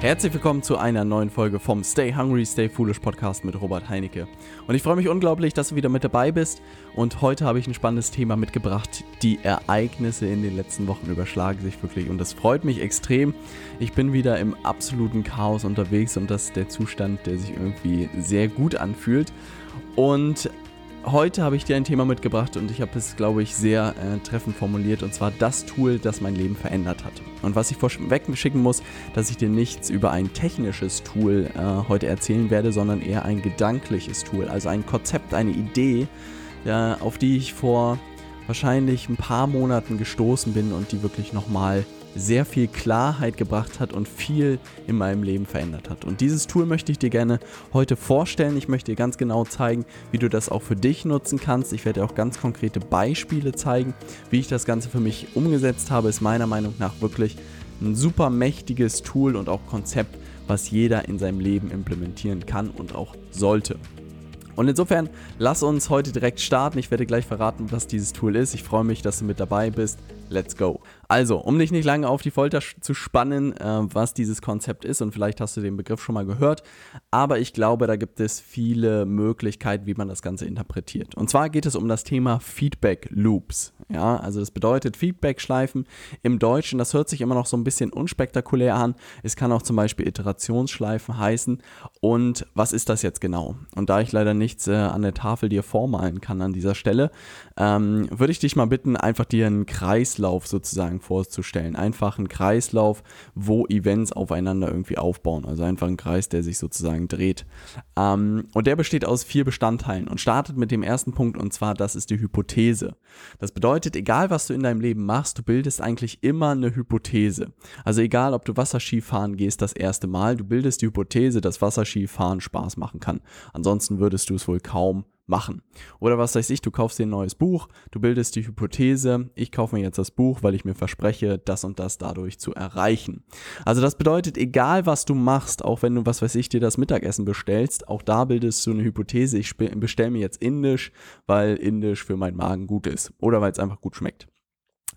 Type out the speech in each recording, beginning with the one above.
Herzlich willkommen zu einer neuen Folge vom Stay Hungry, Stay Foolish Podcast mit Robert Heinecke. Und ich freue mich unglaublich, dass du wieder mit dabei bist. Und heute habe ich ein spannendes Thema mitgebracht. Die Ereignisse in den letzten Wochen überschlagen sich wirklich. Und das freut mich extrem. Ich bin wieder im absoluten Chaos unterwegs und das ist der Zustand, der sich irgendwie sehr gut anfühlt. Und Heute habe ich dir ein Thema mitgebracht und ich habe es, glaube ich, sehr äh, treffend formuliert und zwar das Tool, das mein Leben verändert hat. Und was ich vorweg schicken muss, dass ich dir nichts über ein technisches Tool äh, heute erzählen werde, sondern eher ein gedankliches Tool, also ein Konzept, eine Idee, äh, auf die ich vor wahrscheinlich ein paar Monaten gestoßen bin und die wirklich nochmal sehr viel Klarheit gebracht hat und viel in meinem Leben verändert hat. Und dieses Tool möchte ich dir gerne heute vorstellen. Ich möchte dir ganz genau zeigen, wie du das auch für dich nutzen kannst. Ich werde dir auch ganz konkrete Beispiele zeigen, wie ich das Ganze für mich umgesetzt habe. Ist meiner Meinung nach wirklich ein super mächtiges Tool und auch Konzept, was jeder in seinem Leben implementieren kann und auch sollte. Und insofern, lass uns heute direkt starten. Ich werde gleich verraten, was dieses Tool ist. Ich freue mich, dass du mit dabei bist. Let's go. Also, um dich nicht lange auf die Folter zu spannen, äh, was dieses Konzept ist, und vielleicht hast du den Begriff schon mal gehört, aber ich glaube, da gibt es viele Möglichkeiten, wie man das Ganze interpretiert. Und zwar geht es um das Thema Feedback Loops. Ja, also das bedeutet Feedback-Schleifen im Deutschen. Das hört sich immer noch so ein bisschen unspektakulär an. Es kann auch zum Beispiel Iterationsschleifen heißen. Und was ist das jetzt genau? Und da ich leider nichts äh, an der Tafel dir vormalen kann an dieser Stelle, ähm, würde ich dich mal bitten, einfach dir einen Kreislauf sozusagen vorzustellen. Einfach einen Kreislauf, wo Events aufeinander irgendwie aufbauen. Also einfach ein Kreis, der sich sozusagen dreht. Ähm, und der besteht aus vier Bestandteilen und startet mit dem ersten Punkt und zwar, das ist die Hypothese. Das bedeutet, egal was du in deinem Leben machst, du bildest eigentlich immer eine Hypothese. Also egal, ob du Wasserskifahren gehst das erste Mal, du bildest die Hypothese, dass Wasserskifahren Spaß machen kann. Ansonsten würdest du es wohl kaum machen. Oder was weiß ich, du kaufst dir ein neues Buch, du bildest die Hypothese, ich kaufe mir jetzt das Buch, weil ich mir verspreche, das und das dadurch zu erreichen. Also das bedeutet, egal was du machst, auch wenn du, was weiß ich, dir das Mittagessen bestellst, auch da bildest du eine Hypothese, ich bestelle mir jetzt Indisch, weil Indisch für meinen Magen gut ist oder weil es einfach gut schmeckt.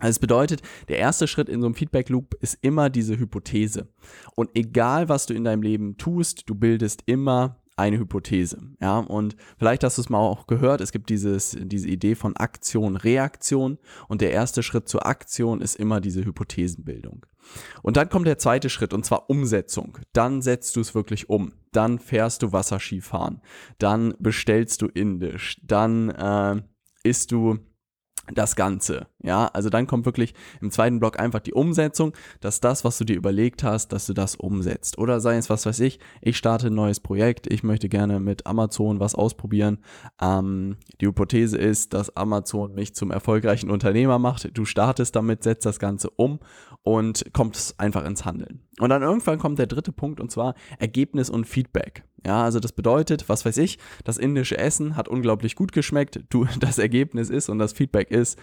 Also es bedeutet, der erste Schritt in so einem Feedback Loop ist immer diese Hypothese. Und egal was du in deinem Leben tust, du bildest immer eine Hypothese. Ja, und vielleicht hast du es mal auch gehört, es gibt dieses, diese Idee von Aktion, Reaktion und der erste Schritt zur Aktion ist immer diese Hypothesenbildung. Und dann kommt der zweite Schritt und zwar Umsetzung. Dann setzt du es wirklich um. Dann fährst du Wasserskifahren. Dann bestellst du Indisch. Dann äh, isst du das Ganze. Ja, also dann kommt wirklich im zweiten Block einfach die Umsetzung, dass das, was du dir überlegt hast, dass du das umsetzt. Oder sei es, was weiß ich, ich starte ein neues Projekt, ich möchte gerne mit Amazon was ausprobieren. Ähm, die Hypothese ist, dass Amazon mich zum erfolgreichen Unternehmer macht. Du startest damit, setzt das Ganze um und kommst einfach ins Handeln. Und dann irgendwann kommt der dritte Punkt und zwar Ergebnis und Feedback. Ja, also das bedeutet, was weiß ich, das indische Essen hat unglaublich gut geschmeckt. Du, das Ergebnis ist und das Feedback ist,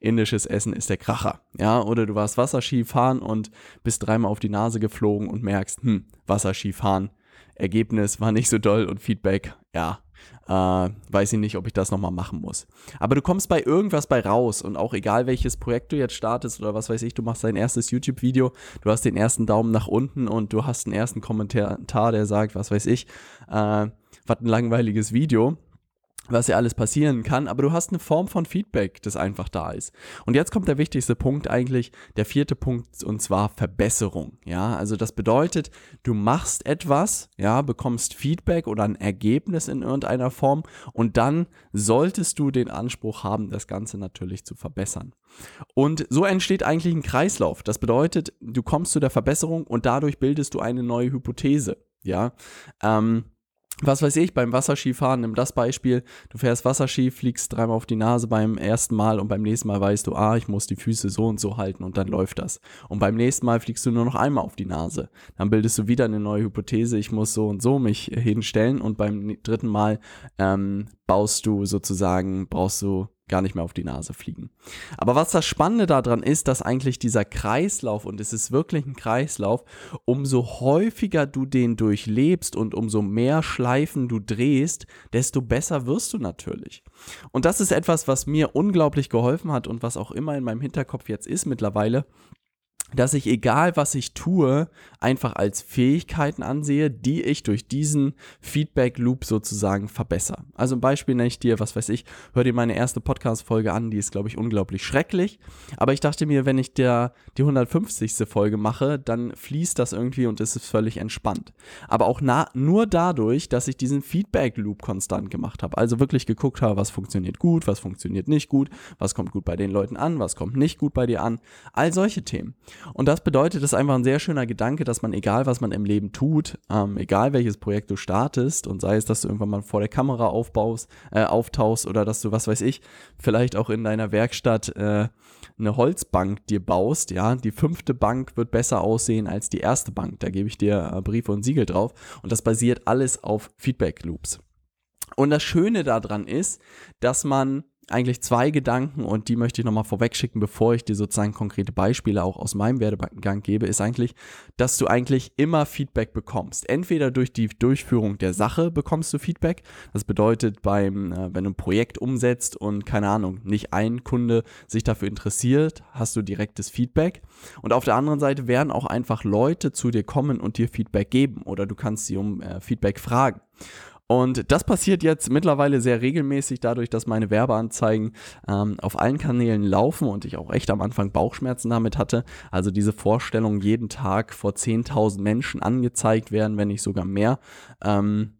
indisches Essen ist der Kracher. Ja, oder du warst Wasserski fahren und bist dreimal auf die Nase geflogen und merkst, hm, Wasserski fahren. Ergebnis war nicht so doll und Feedback, ja, äh, weiß ich nicht, ob ich das nochmal machen muss. Aber du kommst bei irgendwas bei raus und auch egal welches Projekt du jetzt startest oder was weiß ich, du machst dein erstes YouTube-Video, du hast den ersten Daumen nach unten und du hast einen ersten Kommentar, der sagt, was weiß ich, äh, was ein langweiliges Video was ja alles passieren kann, aber du hast eine Form von Feedback, das einfach da ist. Und jetzt kommt der wichtigste Punkt eigentlich, der vierte Punkt, und zwar Verbesserung. Ja, also das bedeutet, du machst etwas, ja, bekommst Feedback oder ein Ergebnis in irgendeiner Form und dann solltest du den Anspruch haben, das Ganze natürlich zu verbessern. Und so entsteht eigentlich ein Kreislauf. Das bedeutet, du kommst zu der Verbesserung und dadurch bildest du eine neue Hypothese. Ja, ähm, was weiß ich, beim Wasserskifahren, nimm das Beispiel, du fährst Wasserski, fliegst dreimal auf die Nase beim ersten Mal und beim nächsten Mal weißt du, ah, ich muss die Füße so und so halten und dann läuft das. Und beim nächsten Mal fliegst du nur noch einmal auf die Nase. Dann bildest du wieder eine neue Hypothese, ich muss so und so mich hinstellen und beim dritten Mal ähm, baust du sozusagen, brauchst du gar nicht mehr auf die Nase fliegen. Aber was das Spannende daran ist, dass eigentlich dieser Kreislauf, und es ist wirklich ein Kreislauf, umso häufiger du den durchlebst und umso mehr Schleifen du drehst, desto besser wirst du natürlich. Und das ist etwas, was mir unglaublich geholfen hat und was auch immer in meinem Hinterkopf jetzt ist mittlerweile, dass ich, egal was ich tue, einfach als Fähigkeiten ansehe, die ich durch diesen Feedback-Loop sozusagen verbessere. Also ein Beispiel nenne ich dir, was weiß ich, hör dir meine erste Podcast-Folge an, die ist, glaube ich, unglaublich schrecklich. Aber ich dachte mir, wenn ich der, die 150. Folge mache, dann fließt das irgendwie und es ist völlig entspannt. Aber auch na, nur dadurch, dass ich diesen Feedback-Loop konstant gemacht habe. Also wirklich geguckt habe, was funktioniert gut, was funktioniert nicht gut, was kommt gut bei den Leuten an, was kommt nicht gut bei dir an. All solche Themen. Und das bedeutet, das ist einfach ein sehr schöner Gedanke, dass man, egal was man im Leben tut, ähm, egal welches Projekt du startest und sei es, dass du irgendwann mal vor der Kamera aufbaust, äh, auftauchst oder dass du, was weiß ich, vielleicht auch in deiner Werkstatt äh, eine Holzbank dir baust, ja, die fünfte Bank wird besser aussehen als die erste Bank. Da gebe ich dir äh, Briefe und Siegel drauf. Und das basiert alles auf Feedback Loops. Und das Schöne daran ist, dass man eigentlich zwei Gedanken und die möchte ich nochmal vorwegschicken, bevor ich dir sozusagen konkrete Beispiele auch aus meinem Werdegang gebe, ist eigentlich, dass du eigentlich immer Feedback bekommst. Entweder durch die Durchführung der Sache bekommst du Feedback. Das bedeutet, beim, äh, wenn du ein Projekt umsetzt und keine Ahnung, nicht ein Kunde sich dafür interessiert, hast du direktes Feedback. Und auf der anderen Seite werden auch einfach Leute zu dir kommen und dir Feedback geben oder du kannst sie um äh, Feedback fragen. Und das passiert jetzt mittlerweile sehr regelmäßig dadurch, dass meine Werbeanzeigen ähm, auf allen Kanälen laufen und ich auch echt am Anfang Bauchschmerzen damit hatte. Also diese Vorstellung, jeden Tag vor 10.000 Menschen angezeigt werden, wenn nicht sogar mehr. Ähm,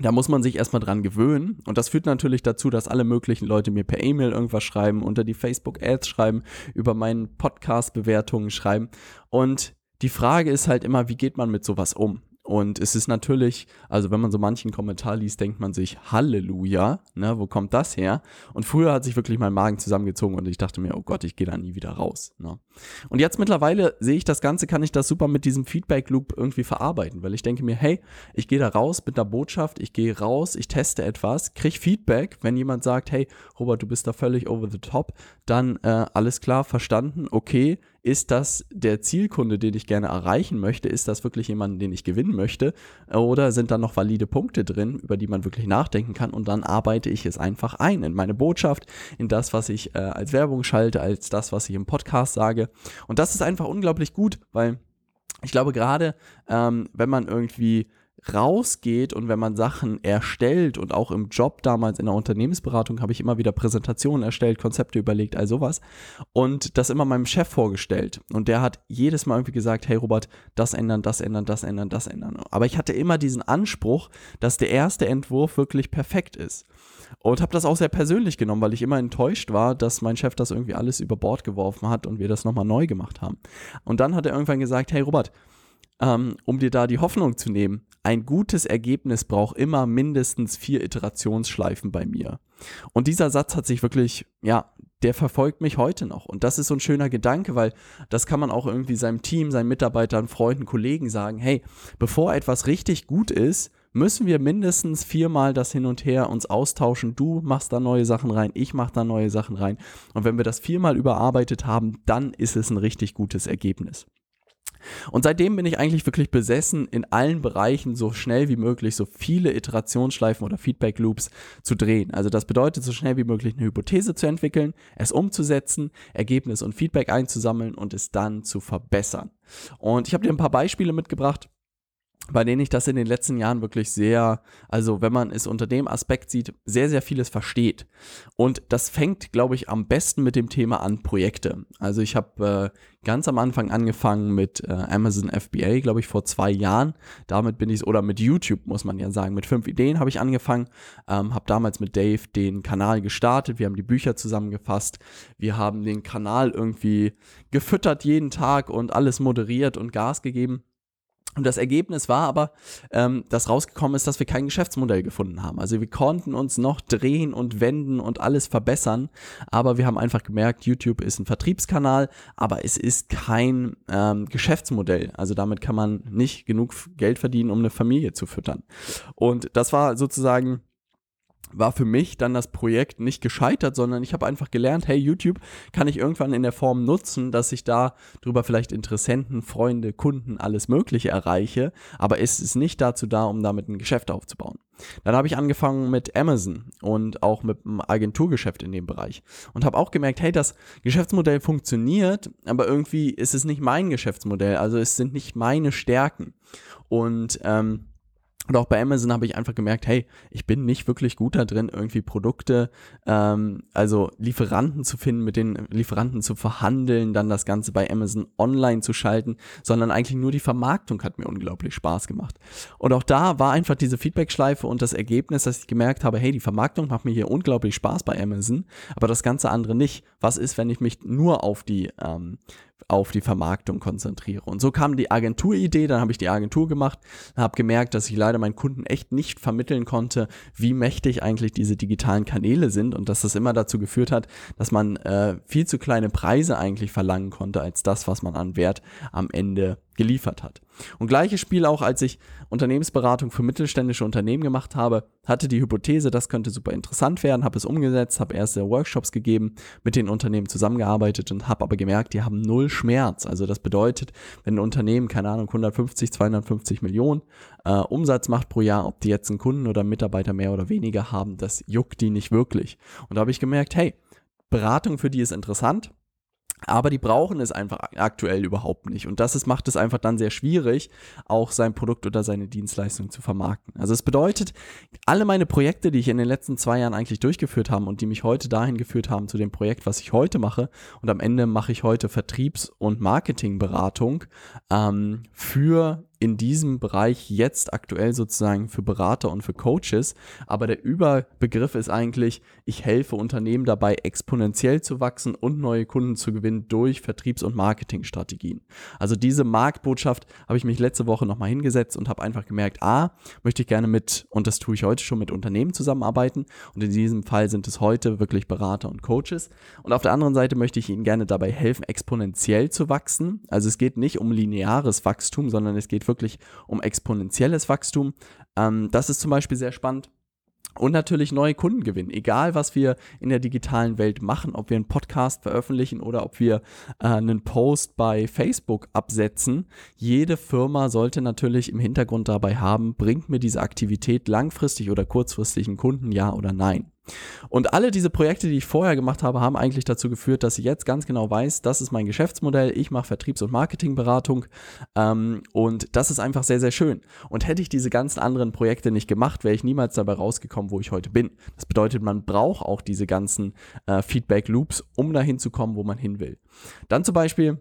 da muss man sich erstmal dran gewöhnen. Und das führt natürlich dazu, dass alle möglichen Leute mir per E-Mail irgendwas schreiben, unter die Facebook-Ads schreiben, über meinen Podcast-Bewertungen schreiben. Und die Frage ist halt immer, wie geht man mit sowas um? Und es ist natürlich, also wenn man so manchen Kommentar liest, denkt man sich, Halleluja, ne, wo kommt das her? Und früher hat sich wirklich mein Magen zusammengezogen und ich dachte mir, oh Gott, ich gehe da nie wieder raus. Ne? Und jetzt mittlerweile sehe ich das Ganze, kann ich das super mit diesem Feedback-Loop irgendwie verarbeiten, weil ich denke mir, hey, ich gehe da raus mit einer Botschaft, ich gehe raus, ich teste etwas, kriege Feedback, wenn jemand sagt, hey, Robert, du bist da völlig over the top, dann äh, alles klar, verstanden, okay, ist das der Zielkunde, den ich gerne erreichen möchte? Ist das wirklich jemand, den ich gewinnen möchte? Oder sind da noch valide Punkte drin, über die man wirklich nachdenken kann? Und dann arbeite ich es einfach ein in meine Botschaft, in das, was ich äh, als Werbung schalte, als das, was ich im Podcast sage. Und das ist einfach unglaublich gut, weil ich glaube, gerade ähm, wenn man irgendwie rausgeht und wenn man Sachen erstellt und auch im Job damals in der Unternehmensberatung habe ich immer wieder Präsentationen erstellt, Konzepte überlegt, all sowas und das immer meinem Chef vorgestellt und der hat jedes Mal irgendwie gesagt, hey Robert, das ändern, das ändern, das ändern, das ändern. Aber ich hatte immer diesen Anspruch, dass der erste Entwurf wirklich perfekt ist und habe das auch sehr persönlich genommen, weil ich immer enttäuscht war, dass mein Chef das irgendwie alles über Bord geworfen hat und wir das nochmal neu gemacht haben. Und dann hat er irgendwann gesagt, hey Robert, ähm, um dir da die Hoffnung zu nehmen, ein gutes Ergebnis braucht immer mindestens vier Iterationsschleifen bei mir. Und dieser Satz hat sich wirklich, ja, der verfolgt mich heute noch. Und das ist so ein schöner Gedanke, weil das kann man auch irgendwie seinem Team, seinen Mitarbeitern, Freunden, Kollegen sagen, hey, bevor etwas richtig gut ist, müssen wir mindestens viermal das hin und her uns austauschen. Du machst da neue Sachen rein, ich mach da neue Sachen rein. Und wenn wir das viermal überarbeitet haben, dann ist es ein richtig gutes Ergebnis. Und seitdem bin ich eigentlich wirklich besessen, in allen Bereichen so schnell wie möglich so viele Iterationsschleifen oder Feedback Loops zu drehen. Also das bedeutet, so schnell wie möglich eine Hypothese zu entwickeln, es umzusetzen, Ergebnis und Feedback einzusammeln und es dann zu verbessern. Und ich habe dir ein paar Beispiele mitgebracht bei denen ich das in den letzten Jahren wirklich sehr, also wenn man es unter dem Aspekt sieht, sehr, sehr vieles versteht. Und das fängt, glaube ich, am besten mit dem Thema an Projekte. Also ich habe äh, ganz am Anfang angefangen mit äh, Amazon FBA, glaube ich, vor zwei Jahren. Damit bin ich, oder mit YouTube, muss man ja sagen, mit fünf Ideen habe ich angefangen. Ähm, habe damals mit Dave den Kanal gestartet. Wir haben die Bücher zusammengefasst. Wir haben den Kanal irgendwie gefüttert jeden Tag und alles moderiert und Gas gegeben. Und das Ergebnis war aber, ähm, dass rausgekommen ist, dass wir kein Geschäftsmodell gefunden haben. Also wir konnten uns noch drehen und wenden und alles verbessern, aber wir haben einfach gemerkt, YouTube ist ein Vertriebskanal, aber es ist kein ähm, Geschäftsmodell. Also damit kann man nicht genug Geld verdienen, um eine Familie zu füttern. Und das war sozusagen war für mich dann das Projekt nicht gescheitert, sondern ich habe einfach gelernt, hey, YouTube kann ich irgendwann in der Form nutzen, dass ich da drüber vielleicht Interessenten, Freunde, Kunden, alles Mögliche erreiche, aber es ist nicht dazu da, um damit ein Geschäft aufzubauen. Dann habe ich angefangen mit Amazon und auch mit einem Agenturgeschäft in dem Bereich und habe auch gemerkt, hey, das Geschäftsmodell funktioniert, aber irgendwie ist es nicht mein Geschäftsmodell, also es sind nicht meine Stärken. Und ähm, und auch bei Amazon habe ich einfach gemerkt, hey, ich bin nicht wirklich gut da drin, irgendwie Produkte, ähm, also Lieferanten zu finden, mit den Lieferanten zu verhandeln, dann das Ganze bei Amazon online zu schalten, sondern eigentlich nur die Vermarktung hat mir unglaublich Spaß gemacht. Und auch da war einfach diese Feedback-Schleife und das Ergebnis, dass ich gemerkt habe, hey, die Vermarktung macht mir hier unglaublich Spaß bei Amazon, aber das ganze andere nicht. Was ist, wenn ich mich nur auf die ähm, auf die Vermarktung konzentriere. Und so kam die Agenturidee, dann habe ich die Agentur gemacht, habe gemerkt, dass ich leider meinen Kunden echt nicht vermitteln konnte, wie mächtig eigentlich diese digitalen Kanäle sind und dass das immer dazu geführt hat, dass man äh, viel zu kleine Preise eigentlich verlangen konnte als das, was man an Wert am Ende geliefert hat. Und gleiches Spiel auch, als ich Unternehmensberatung für mittelständische Unternehmen gemacht habe, hatte die Hypothese, das könnte super interessant werden, habe es umgesetzt, habe erste Workshops gegeben, mit den Unternehmen zusammengearbeitet und habe aber gemerkt, die haben null Schmerz. Also das bedeutet, wenn ein Unternehmen, keine Ahnung, 150, 250 Millionen äh, Umsatz macht pro Jahr, ob die jetzt einen Kunden oder einen Mitarbeiter mehr oder weniger haben, das juckt die nicht wirklich. Und da habe ich gemerkt, hey, Beratung für die ist interessant, aber die brauchen es einfach aktuell überhaupt nicht. Und das ist, macht es einfach dann sehr schwierig, auch sein Produkt oder seine Dienstleistung zu vermarkten. Also es bedeutet, alle meine Projekte, die ich in den letzten zwei Jahren eigentlich durchgeführt habe und die mich heute dahin geführt haben zu dem Projekt, was ich heute mache, und am Ende mache ich heute Vertriebs- und Marketingberatung ähm, für in diesem Bereich jetzt aktuell sozusagen für Berater und für Coaches. Aber der Überbegriff ist eigentlich, ich helfe Unternehmen dabei, exponentiell zu wachsen und neue Kunden zu gewinnen durch Vertriebs- und Marketingstrategien. Also diese Marktbotschaft habe ich mich letzte Woche nochmal hingesetzt und habe einfach gemerkt, a, möchte ich gerne mit, und das tue ich heute schon mit Unternehmen zusammenarbeiten. Und in diesem Fall sind es heute wirklich Berater und Coaches. Und auf der anderen Seite möchte ich ihnen gerne dabei helfen, exponentiell zu wachsen. Also es geht nicht um lineares Wachstum, sondern es geht wirklich um exponentielles Wachstum. Ähm, das ist zum Beispiel sehr spannend. Und natürlich neue Kunden gewinnen. Egal, was wir in der digitalen Welt machen, ob wir einen Podcast veröffentlichen oder ob wir äh, einen Post bei Facebook absetzen. Jede Firma sollte natürlich im Hintergrund dabei haben, bringt mir diese Aktivität langfristig oder kurzfristig einen Kunden, ja oder nein. Und alle diese Projekte, die ich vorher gemacht habe, haben eigentlich dazu geführt, dass ich jetzt ganz genau weiß, das ist mein Geschäftsmodell, ich mache Vertriebs- und Marketingberatung ähm, und das ist einfach sehr, sehr schön. Und hätte ich diese ganzen anderen Projekte nicht gemacht, wäre ich niemals dabei rausgekommen, wo ich heute bin. Das bedeutet, man braucht auch diese ganzen äh, Feedback-Loops, um dahin zu kommen, wo man hin will. Dann zum Beispiel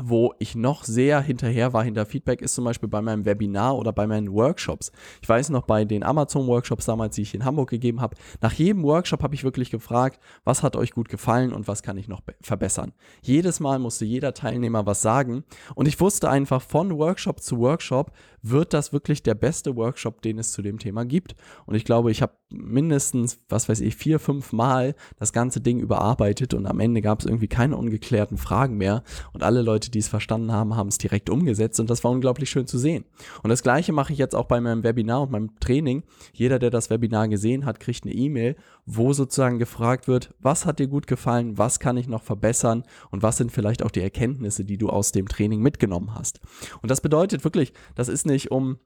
wo ich noch sehr hinterher war hinter Feedback, ist zum Beispiel bei meinem Webinar oder bei meinen Workshops. Ich weiß noch bei den Amazon-Workshops damals, die ich in Hamburg gegeben habe, nach jedem Workshop habe ich wirklich gefragt, was hat euch gut gefallen und was kann ich noch verbessern. Jedes Mal musste jeder Teilnehmer was sagen und ich wusste einfach von Workshop zu Workshop, wird das wirklich der beste Workshop, den es zu dem Thema gibt. Und ich glaube, ich habe mindestens, was weiß ich, vier, fünf Mal das ganze Ding überarbeitet und am Ende gab es irgendwie keine ungeklärten Fragen mehr und alle Leute, die es verstanden haben, haben es direkt umgesetzt und das war unglaublich schön zu sehen. Und das gleiche mache ich jetzt auch bei meinem Webinar und meinem Training. Jeder, der das Webinar gesehen hat, kriegt eine E-Mail, wo sozusagen gefragt wird, was hat dir gut gefallen, was kann ich noch verbessern und was sind vielleicht auch die Erkenntnisse, die du aus dem Training mitgenommen hast. Und das bedeutet wirklich, das ist nicht um,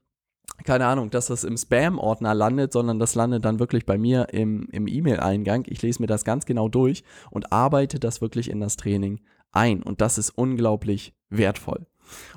keine Ahnung, dass das im Spam-Ordner landet, sondern das landet dann wirklich bei mir im, im E-Mail-Eingang. Ich lese mir das ganz genau durch und arbeite das wirklich in das Training ein. Und das ist unglaublich wertvoll.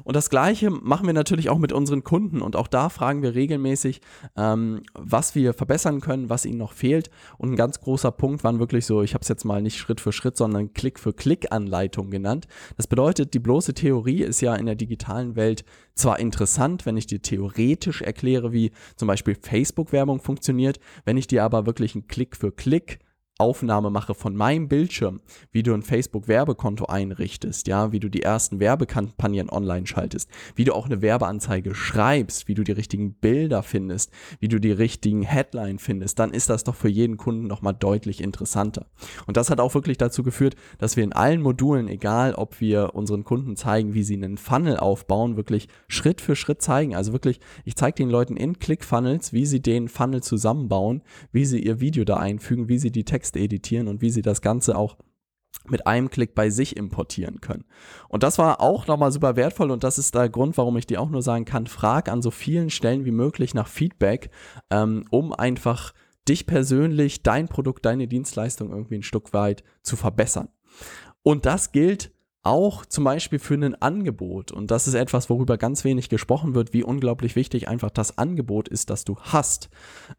Und das Gleiche machen wir natürlich auch mit unseren Kunden. Und auch da fragen wir regelmäßig, ähm, was wir verbessern können, was ihnen noch fehlt. Und ein ganz großer Punkt waren wirklich so, ich habe es jetzt mal nicht Schritt für Schritt, sondern Klick für Klick-Anleitung genannt. Das bedeutet, die bloße Theorie ist ja in der digitalen Welt zwar interessant, wenn ich dir theoretisch erkläre, wie zum Beispiel Facebook-Werbung funktioniert, wenn ich dir aber wirklich einen Klick für Klick Aufnahme mache von meinem Bildschirm, wie du ein Facebook-Werbekonto einrichtest, ja, wie du die ersten Werbekampagnen online schaltest, wie du auch eine Werbeanzeige schreibst, wie du die richtigen Bilder findest, wie du die richtigen Headline findest, dann ist das doch für jeden Kunden nochmal deutlich interessanter. Und das hat auch wirklich dazu geführt, dass wir in allen Modulen, egal ob wir unseren Kunden zeigen, wie sie einen Funnel aufbauen, wirklich Schritt für Schritt zeigen. Also wirklich, ich zeige den Leuten in ClickFunnels, wie sie den Funnel zusammenbauen, wie sie ihr Video da einfügen, wie sie die Texte Text editieren und wie sie das Ganze auch mit einem Klick bei sich importieren können. Und das war auch nochmal super wertvoll und das ist der Grund, warum ich dir auch nur sagen kann, frag an so vielen Stellen wie möglich nach Feedback, ähm, um einfach dich persönlich, dein Produkt, deine Dienstleistung irgendwie ein Stück weit zu verbessern. Und das gilt auch zum Beispiel für ein Angebot. Und das ist etwas, worüber ganz wenig gesprochen wird, wie unglaublich wichtig einfach das Angebot ist, das du hast.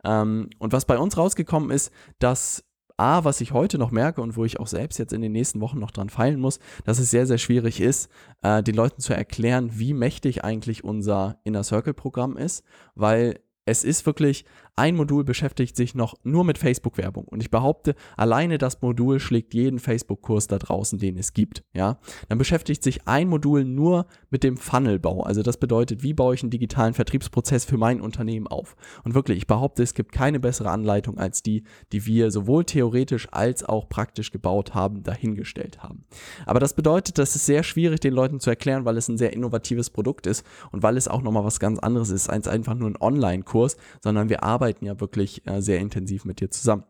Ähm, und was bei uns rausgekommen ist, dass A, was ich heute noch merke und wo ich auch selbst jetzt in den nächsten Wochen noch dran feilen muss, dass es sehr, sehr schwierig ist, äh, den Leuten zu erklären, wie mächtig eigentlich unser Inner Circle Programm ist, weil es ist wirklich, ein Modul beschäftigt sich noch nur mit Facebook-Werbung. Und ich behaupte, alleine das Modul schlägt jeden Facebook-Kurs da draußen, den es gibt. Ja, dann beschäftigt sich ein Modul nur mit dem Funnelbau. Also das bedeutet, wie baue ich einen digitalen Vertriebsprozess für mein Unternehmen auf? Und wirklich, ich behaupte, es gibt keine bessere Anleitung als die, die wir sowohl theoretisch als auch praktisch gebaut haben, dahingestellt haben. Aber das bedeutet, das ist sehr schwierig, den Leuten zu erklären, weil es ein sehr innovatives Produkt ist und weil es auch nochmal was ganz anderes ist als einfach nur ein Online-Kurs, sondern wir arbeiten arbeiten ja wirklich äh, sehr intensiv mit dir zusammen.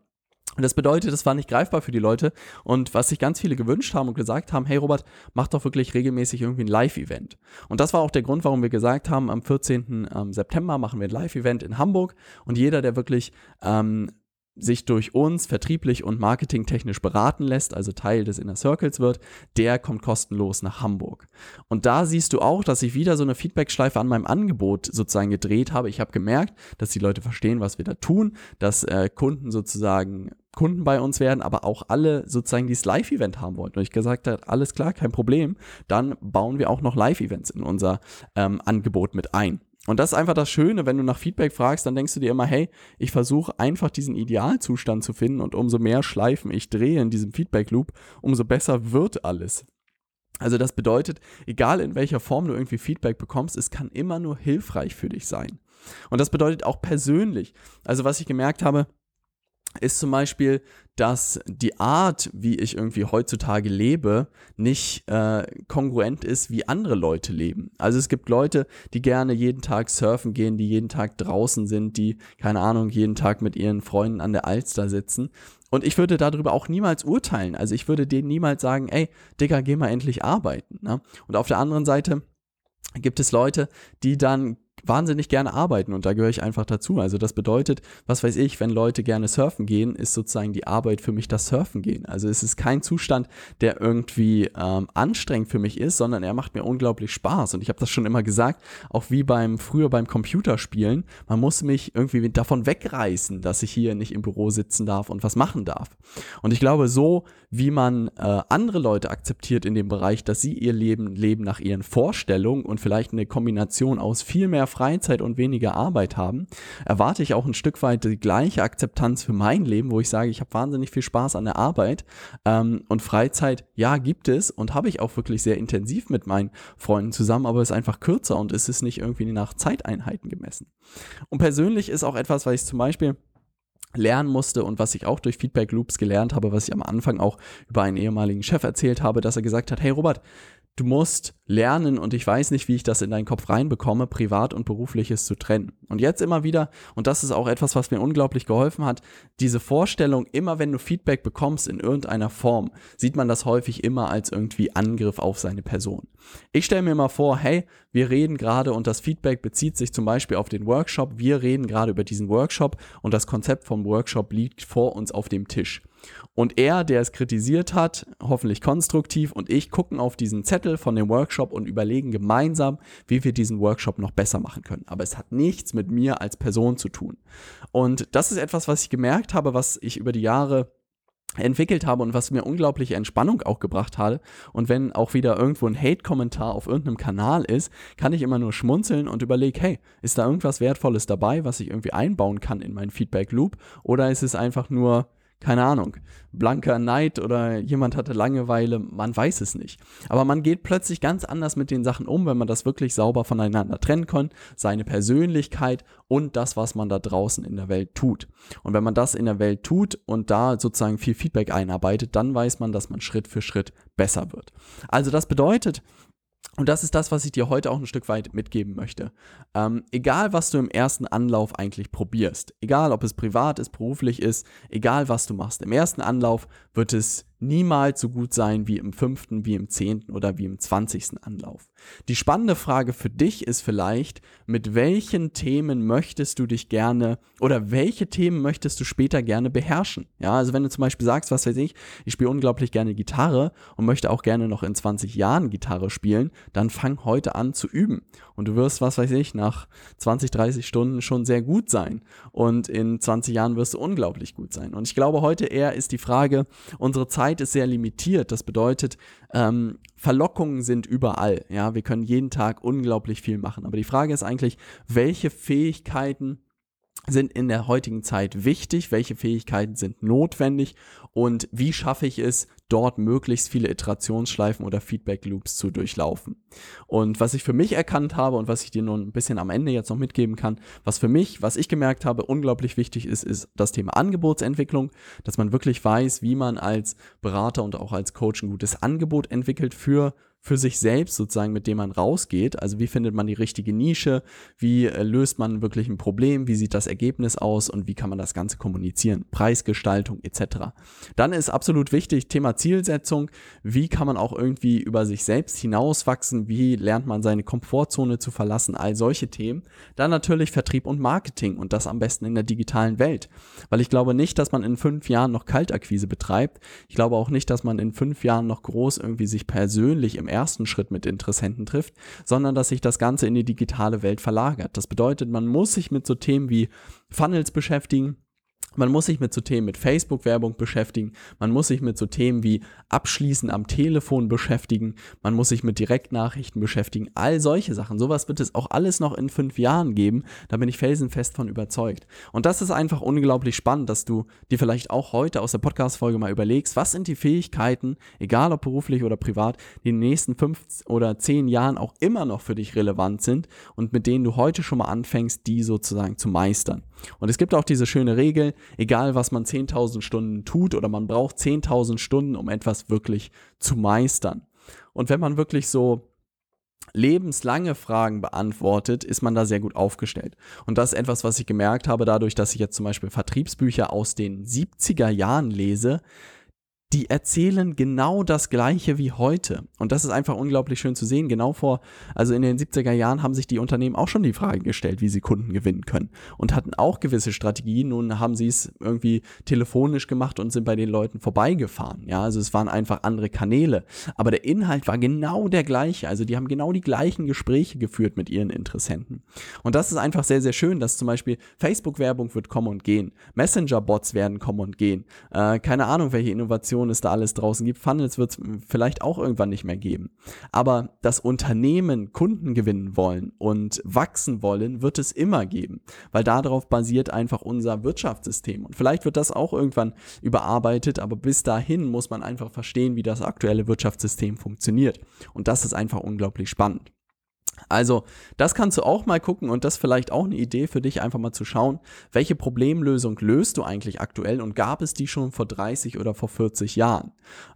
Und das bedeutet, das war nicht greifbar für die Leute. Und was sich ganz viele gewünscht haben und gesagt haben, hey Robert, mach doch wirklich regelmäßig irgendwie ein Live-Event. Und das war auch der Grund, warum wir gesagt haben, am 14. Ähm, September machen wir ein Live-Event in Hamburg. Und jeder, der wirklich ähm, sich durch uns vertrieblich und marketingtechnisch beraten lässt, also Teil des Inner Circles wird, der kommt kostenlos nach Hamburg. Und da siehst du auch, dass ich wieder so eine Feedbackschleife an meinem Angebot sozusagen gedreht habe. Ich habe gemerkt, dass die Leute verstehen, was wir da tun, dass äh, Kunden sozusagen Kunden bei uns werden, aber auch alle sozusagen dieses Live-Event haben wollten. Und ich gesagt habe, alles klar, kein Problem, dann bauen wir auch noch Live-Events in unser ähm, Angebot mit ein. Und das ist einfach das Schöne, wenn du nach Feedback fragst, dann denkst du dir immer, hey, ich versuche einfach diesen Idealzustand zu finden und umso mehr Schleifen ich drehe in diesem Feedback-Loop, umso besser wird alles. Also das bedeutet, egal in welcher Form du irgendwie Feedback bekommst, es kann immer nur hilfreich für dich sein. Und das bedeutet auch persönlich. Also was ich gemerkt habe, ist zum Beispiel, dass die Art, wie ich irgendwie heutzutage lebe, nicht äh, kongruent ist, wie andere Leute leben. Also es gibt Leute, die gerne jeden Tag surfen gehen, die jeden Tag draußen sind, die, keine Ahnung, jeden Tag mit ihren Freunden an der Alster sitzen. Und ich würde darüber auch niemals urteilen. Also ich würde denen niemals sagen, ey, Digga, geh mal endlich arbeiten. Ne? Und auf der anderen Seite gibt es Leute, die dann wahnsinnig gerne arbeiten und da gehöre ich einfach dazu. Also das bedeutet, was weiß ich, wenn Leute gerne surfen gehen, ist sozusagen die Arbeit für mich das Surfen gehen. Also es ist kein Zustand, der irgendwie ähm, anstrengend für mich ist, sondern er macht mir unglaublich Spaß. Und ich habe das schon immer gesagt, auch wie beim früher beim Computerspielen, man muss mich irgendwie davon wegreißen, dass ich hier nicht im Büro sitzen darf und was machen darf. Und ich glaube, so wie man äh, andere Leute akzeptiert in dem Bereich, dass sie ihr Leben leben nach ihren Vorstellungen und vielleicht eine Kombination aus viel mehr Freizeit und weniger Arbeit haben, erwarte ich auch ein Stück weit die gleiche Akzeptanz für mein Leben, wo ich sage, ich habe wahnsinnig viel Spaß an der Arbeit ähm, und Freizeit, ja, gibt es und habe ich auch wirklich sehr intensiv mit meinen Freunden zusammen, aber es ist einfach kürzer und es ist nicht irgendwie nach Zeiteinheiten gemessen. Und persönlich ist auch etwas, was ich zum Beispiel lernen musste und was ich auch durch Feedback Loops gelernt habe, was ich am Anfang auch über einen ehemaligen Chef erzählt habe, dass er gesagt hat, hey Robert, du musst lernen und ich weiß nicht, wie ich das in deinen Kopf reinbekomme, privat und berufliches zu trennen. Und jetzt immer wieder, und das ist auch etwas, was mir unglaublich geholfen hat, diese Vorstellung, immer wenn du Feedback bekommst in irgendeiner Form, sieht man das häufig immer als irgendwie Angriff auf seine Person. Ich stelle mir mal vor, hey, wir reden gerade und das Feedback bezieht sich zum Beispiel auf den Workshop, wir reden gerade über diesen Workshop und das Konzept vom Workshop liegt vor uns auf dem Tisch. Und er, der es kritisiert hat, hoffentlich konstruktiv, und ich gucken auf diesen Zettel von dem Workshop, und überlegen gemeinsam, wie wir diesen Workshop noch besser machen können. Aber es hat nichts mit mir als Person zu tun. Und das ist etwas, was ich gemerkt habe, was ich über die Jahre entwickelt habe und was mir unglaubliche Entspannung auch gebracht hat. Und wenn auch wieder irgendwo ein Hate-Kommentar auf irgendeinem Kanal ist, kann ich immer nur schmunzeln und überlege, hey, ist da irgendwas Wertvolles dabei, was ich irgendwie einbauen kann in meinen Feedback-Loop? Oder ist es einfach nur keine Ahnung, blanker Neid oder jemand hatte Langeweile, man weiß es nicht. Aber man geht plötzlich ganz anders mit den Sachen um, wenn man das wirklich sauber voneinander trennen kann, seine Persönlichkeit und das, was man da draußen in der Welt tut. Und wenn man das in der Welt tut und da sozusagen viel Feedback einarbeitet, dann weiß man, dass man Schritt für Schritt besser wird. Also das bedeutet, und das ist das, was ich dir heute auch ein Stück weit mitgeben möchte. Ähm, egal, was du im ersten Anlauf eigentlich probierst, egal ob es privat ist, beruflich ist, egal was du machst, im ersten Anlauf wird es niemals so gut sein wie im fünften, wie im zehnten oder wie im zwanzigsten Anlauf. Die spannende Frage für dich ist vielleicht, mit welchen Themen möchtest du dich gerne oder welche Themen möchtest du später gerne beherrschen? Ja, also wenn du zum Beispiel sagst, was weiß ich, ich spiele unglaublich gerne Gitarre und möchte auch gerne noch in 20 Jahren Gitarre spielen, dann fang heute an zu üben. Und du wirst, was weiß ich, nach 20, 30 Stunden schon sehr gut sein. Und in 20 Jahren wirst du unglaublich gut sein. Und ich glaube, heute eher ist die Frage, unsere Zeit ist sehr limitiert. Das bedeutet, ähm, Verlockungen sind überall. Ja, wir können jeden Tag unglaublich viel machen. Aber die Frage ist eigentlich, welche Fähigkeiten sind in der heutigen Zeit wichtig, welche Fähigkeiten sind notwendig? Und wie schaffe ich es, dort möglichst viele Iterationsschleifen oder Feedback Loops zu durchlaufen. Und was ich für mich erkannt habe und was ich dir nun ein bisschen am Ende jetzt noch mitgeben kann, was für mich, was ich gemerkt habe, unglaublich wichtig ist, ist das Thema Angebotsentwicklung, dass man wirklich weiß, wie man als Berater und auch als Coach ein gutes Angebot entwickelt für für sich selbst sozusagen, mit dem man rausgeht. Also wie findet man die richtige Nische? Wie äh, löst man wirklich ein Problem? Wie sieht das Ergebnis aus? Und wie kann man das Ganze kommunizieren? Preisgestaltung etc. Dann ist absolut wichtig Thema Zielsetzung. Wie kann man auch irgendwie über sich selbst hinauswachsen? Wie lernt man seine Komfortzone zu verlassen? All solche Themen. Dann natürlich Vertrieb und Marketing und das am besten in der digitalen Welt. Weil ich glaube nicht, dass man in fünf Jahren noch Kaltakquise betreibt. Ich glaube auch nicht, dass man in fünf Jahren noch groß irgendwie sich persönlich im ersten Schritt mit Interessenten trifft, sondern dass sich das Ganze in die digitale Welt verlagert. Das bedeutet, man muss sich mit so Themen wie Funnels beschäftigen, man muss sich mit so Themen mit Facebook-Werbung beschäftigen. Man muss sich mit so Themen wie Abschließen am Telefon beschäftigen. Man muss sich mit Direktnachrichten beschäftigen. All solche Sachen. Sowas wird es auch alles noch in fünf Jahren geben. Da bin ich felsenfest von überzeugt. Und das ist einfach unglaublich spannend, dass du dir vielleicht auch heute aus der Podcast-Folge mal überlegst, was sind die Fähigkeiten, egal ob beruflich oder privat, die in den nächsten fünf oder zehn Jahren auch immer noch für dich relevant sind und mit denen du heute schon mal anfängst, die sozusagen zu meistern. Und es gibt auch diese schöne Regel, egal was man 10.000 Stunden tut oder man braucht 10.000 Stunden, um etwas wirklich zu meistern. Und wenn man wirklich so lebenslange Fragen beantwortet, ist man da sehr gut aufgestellt. Und das ist etwas, was ich gemerkt habe, dadurch, dass ich jetzt zum Beispiel Vertriebsbücher aus den 70er Jahren lese, die erzählen genau das Gleiche wie heute. Und das ist einfach unglaublich schön zu sehen. Genau vor, also in den 70er Jahren haben sich die Unternehmen auch schon die Frage gestellt, wie sie Kunden gewinnen können. Und hatten auch gewisse Strategien. Nun haben sie es irgendwie telefonisch gemacht und sind bei den Leuten vorbeigefahren. Ja, also es waren einfach andere Kanäle. Aber der Inhalt war genau der gleiche. Also die haben genau die gleichen Gespräche geführt mit ihren Interessenten. Und das ist einfach sehr, sehr schön, dass zum Beispiel Facebook-Werbung wird kommen und gehen. Messenger-Bots werden kommen und gehen. Äh, keine Ahnung, welche Innovationen Informationen es da alles draußen gibt. Funnels wird es vielleicht auch irgendwann nicht mehr geben. Aber das Unternehmen Kunden gewinnen wollen und wachsen wollen, wird es immer geben, weil darauf basiert einfach unser Wirtschaftssystem. Und vielleicht wird das auch irgendwann überarbeitet, aber bis dahin muss man einfach verstehen, wie das aktuelle Wirtschaftssystem funktioniert. Und das ist einfach unglaublich spannend. Also, das kannst du auch mal gucken und das vielleicht auch eine Idee für dich, einfach mal zu schauen, welche Problemlösung löst du eigentlich aktuell und gab es die schon vor 30 oder vor 40 Jahren?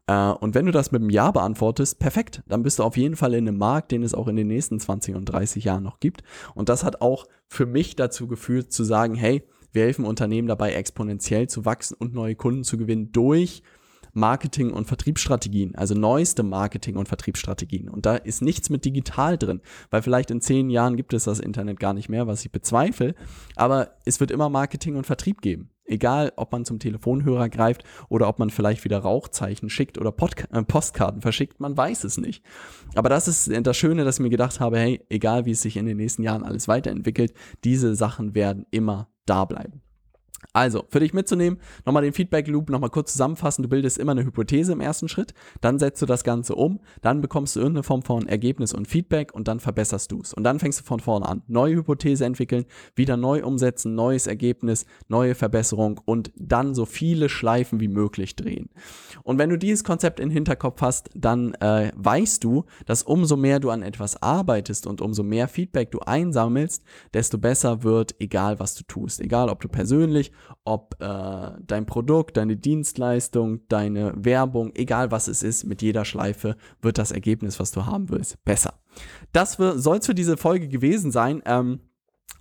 Äh, und wenn du das mit einem Ja beantwortest, perfekt, dann bist du auf jeden Fall in einem Markt, den es auch in den nächsten 20 und 30 Jahren noch gibt. Und das hat auch für mich dazu geführt, zu sagen, hey, wir helfen Unternehmen dabei, exponentiell zu wachsen und neue Kunden zu gewinnen durch Marketing- und Vertriebsstrategien, also neueste Marketing- und Vertriebsstrategien. Und da ist nichts mit digital drin, weil vielleicht in zehn Jahren gibt es das Internet gar nicht mehr, was ich bezweifle. Aber es wird immer Marketing und Vertrieb geben. Egal, ob man zum Telefonhörer greift oder ob man vielleicht wieder Rauchzeichen schickt oder Podca äh, Postkarten verschickt, man weiß es nicht. Aber das ist das Schöne, dass ich mir gedacht habe, hey, egal wie es sich in den nächsten Jahren alles weiterentwickelt, diese Sachen werden immer da bleiben. Also, für dich mitzunehmen, nochmal den Feedback-Loop nochmal kurz zusammenfassen. Du bildest immer eine Hypothese im ersten Schritt, dann setzt du das Ganze um, dann bekommst du irgendeine Form von Ergebnis und Feedback und dann verbesserst du es. Und dann fängst du von vorne an. Neue Hypothese entwickeln, wieder neu umsetzen, neues Ergebnis, neue Verbesserung und dann so viele Schleifen wie möglich drehen. Und wenn du dieses Konzept in Hinterkopf hast, dann äh, weißt du, dass umso mehr du an etwas arbeitest und umso mehr Feedback du einsammelst, desto besser wird, egal was du tust. Egal, ob du persönlich ob äh, dein Produkt, deine Dienstleistung, deine Werbung, egal was es ist, mit jeder Schleife wird das Ergebnis, was du haben willst, besser. Das soll es für diese Folge gewesen sein. Ähm,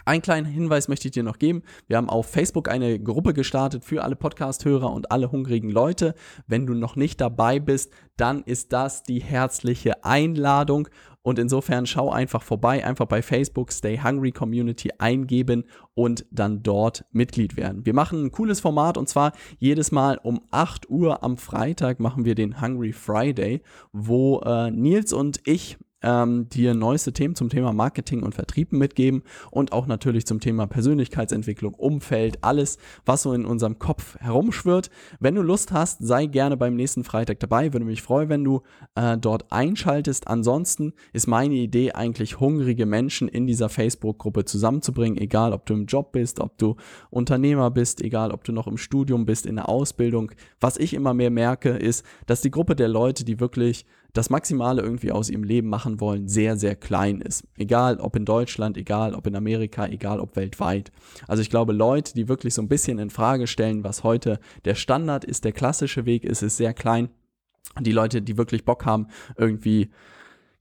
einen kleinen Hinweis möchte ich dir noch geben. Wir haben auf Facebook eine Gruppe gestartet für alle Podcast-Hörer und alle hungrigen Leute. Wenn du noch nicht dabei bist, dann ist das die herzliche Einladung. Und insofern schau einfach vorbei, einfach bei Facebook Stay Hungry Community eingeben und dann dort Mitglied werden. Wir machen ein cooles Format und zwar jedes Mal um 8 Uhr am Freitag machen wir den Hungry Friday, wo äh, Nils und ich ähm, dir neueste Themen zum Thema Marketing und Vertrieb mitgeben und auch natürlich zum Thema Persönlichkeitsentwicklung, Umfeld, alles, was so in unserem Kopf herumschwirrt. Wenn du Lust hast, sei gerne beim nächsten Freitag dabei. Würde mich freuen, wenn du äh, dort einschaltest. Ansonsten ist meine Idee eigentlich, hungrige Menschen in dieser Facebook-Gruppe zusammenzubringen, egal ob du im Job bist, ob du Unternehmer bist, egal ob du noch im Studium bist, in der Ausbildung. Was ich immer mehr merke, ist, dass die Gruppe der Leute, die wirklich das Maximale irgendwie aus ihrem Leben machen wollen, sehr, sehr klein ist. Egal ob in Deutschland, egal ob in Amerika, egal ob weltweit. Also ich glaube, Leute, die wirklich so ein bisschen in Frage stellen, was heute der Standard ist, der klassische Weg ist, ist sehr klein. Die Leute, die wirklich Bock haben, irgendwie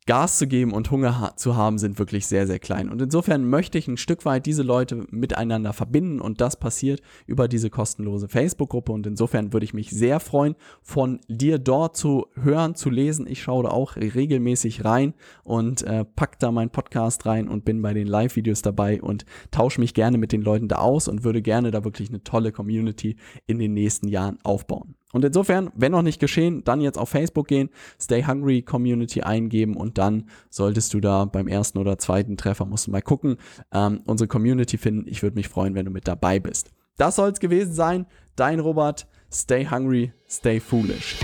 Gas zu geben und Hunger zu haben, sind wirklich sehr, sehr klein. Und insofern möchte ich ein Stück weit diese Leute miteinander verbinden und das passiert über diese kostenlose Facebook-Gruppe. Und insofern würde ich mich sehr freuen, von dir dort zu hören, zu lesen. Ich schaue da auch regelmäßig rein und äh, pack da meinen Podcast rein und bin bei den Live-Videos dabei und tausche mich gerne mit den Leuten da aus und würde gerne da wirklich eine tolle Community in den nächsten Jahren aufbauen. Und insofern, wenn noch nicht geschehen, dann jetzt auf Facebook gehen, Stay Hungry Community eingeben und dann solltest du da beim ersten oder zweiten Treffer, musst du mal gucken, ähm, unsere Community finden. Ich würde mich freuen, wenn du mit dabei bist. Das soll es gewesen sein. Dein Robert. Stay hungry, stay foolish.